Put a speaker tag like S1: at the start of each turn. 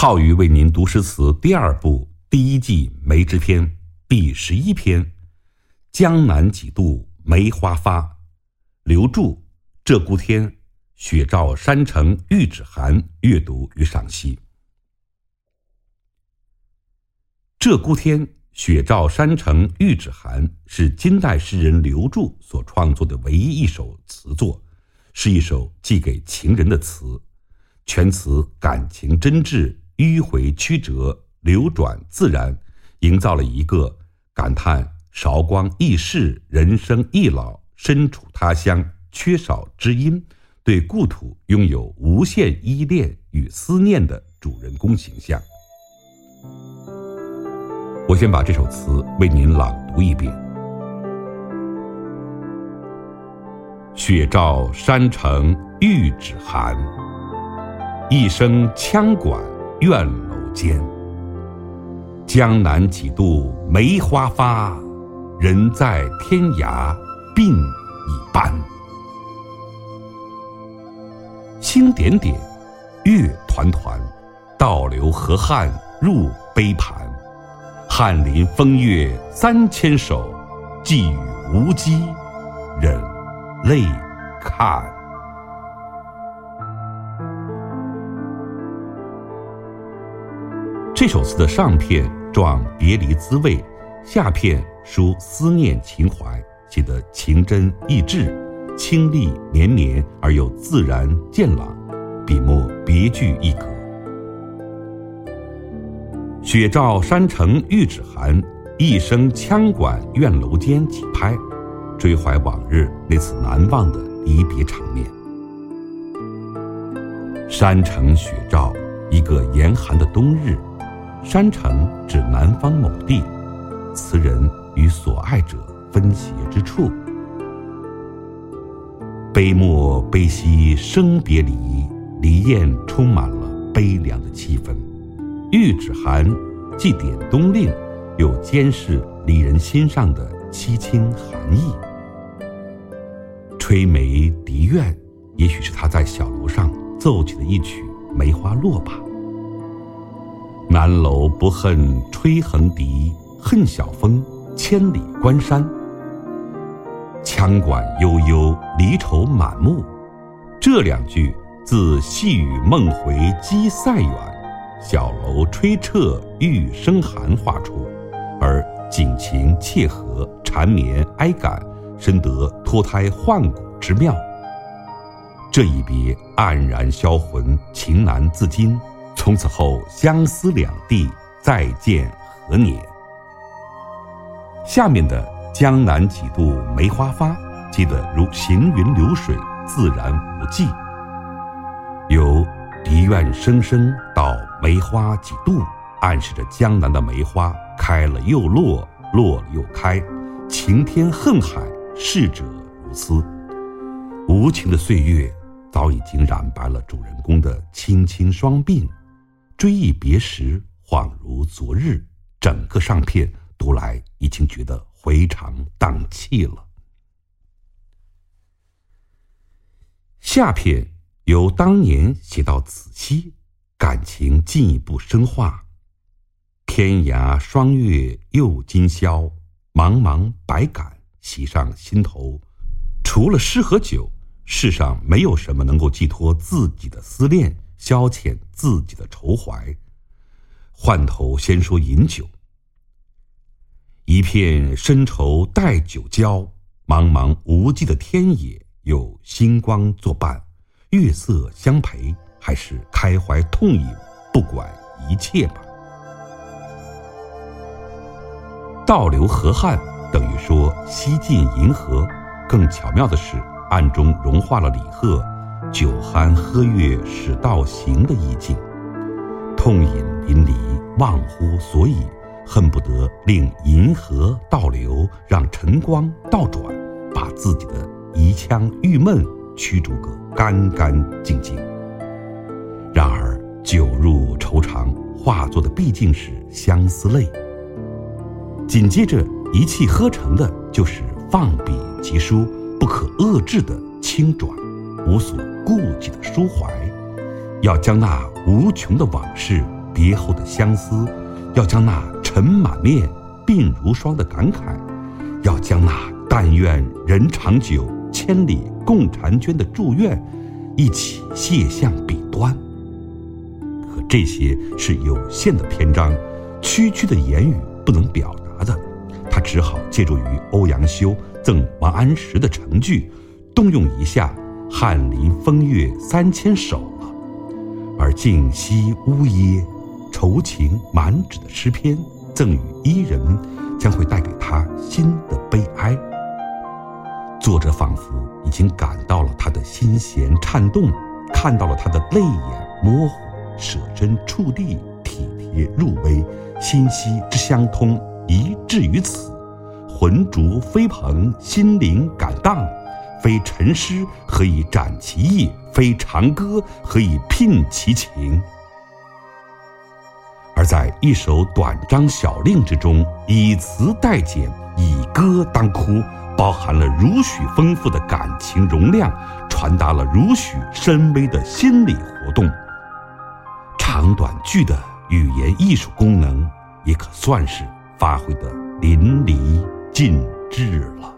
S1: 浩宇为您读诗词第二部第一季梅枝篇第十一篇《江南几度梅花发》，刘注：鹧鸪天，雪照山城玉指寒。阅读与赏析。鹧鸪天，雪照山城玉指寒是金代诗人刘著所创作的唯一一首词作，是一首寄给情人的词。全词感情真挚，迂回曲折，流转自然，营造了一个感叹韶光易逝、人生易老、身处他乡缺少知音，对故土拥有无限依恋与思念的主人公形象。我先把这首词为您朗读一遍：雪照山城玉指寒。一声羌管院楼间，江南几度梅花发，人在天涯鬓已斑。星点点，月团团，倒流河汉入杯盘。翰林风月三千首，寄与无机，忍泪看。这首词的上片状别离滋味，下片抒思念情怀，写得情真意挚，清丽绵绵而又自然健朗，笔墨别具一格。雪照山城玉指寒，一声羌管怨楼间几拍，追怀往日那次难忘的离别场面。山城雪照，一个严寒的冬日。山城指南方某地，词人与所爱者分别之处。悲莫悲兮生别离，离雁充满了悲凉的气氛。玉指寒，既点冬令，又监视离人心上的凄清寒意。吹梅笛怨，也许是他在小楼上奏起的一曲梅花落吧。南楼不恨吹横笛，恨晓风千里关山。羌管悠悠，离愁满目。这两句自细雨梦回鸡塞远，小楼吹彻玉笙寒画出，而景情切合，缠绵哀感，深得脱胎换骨之妙。这一别黯然销魂，情难自禁。从此后，相思两地，再见何年？下面的“江南几度梅花发”记得如行云流水，自然无际。由笛院声声到梅花几度，暗示着江南的梅花开了又落，落了又开，情天恨海，逝者如斯。无情的岁月早已经染白了主人公的青青双鬓。追忆别时，恍如昨日。整个上片读来，已经觉得回肠荡气了。下片由当年写到此期，感情进一步深化。天涯霜月又今宵，茫茫百感袭上心头。除了诗和酒，世上没有什么能够寄托自己的思念。消遣自己的愁怀，换头先说饮酒。一片深愁待酒浇，茫茫无际的天野，有星光作伴，月色相陪，还是开怀痛饮，不管一切吧。倒流河汉等于说西进银河，更巧妙的是，暗中融化了李贺。酒酣喝月使道行的意境，痛饮淋漓，忘乎所以，恨不得令银河倒流，让晨光倒转，把自己的一腔郁闷驱逐个干干净净。然而酒入愁肠，化作的毕竟是相思泪。紧接着一气呵成的，就是放笔疾书，不可遏制的轻转。无所顾忌的抒怀，要将那无穷的往事别后的相思，要将那尘满面、鬓如霜的感慨，要将那但愿人长久、千里共婵娟的祝愿，一起写向笔端。可这些是有限的篇章，区区的言语不能表达的，他只好借助于欧阳修赠王安石的成句，动用一下“翰林风月三千首”了。而静息呜咽、愁情满纸的诗篇赠予伊人，将会带给他新的悲哀。作者仿佛已经感到了他的心弦颤动，看到了他的泪眼模糊，舍身处地，体贴入微，心息之相通，一致于此，魂逐飞蓬，心灵感荡。非陈诗何以展其意？非长歌何以聘其情？而在一首短章小令之中，以词代简，以歌当哭，包含了如许丰富的感情容量，传达了如许深微的心理活动。长短句的语言艺术功能，也可算是发挥的淋漓尽致了。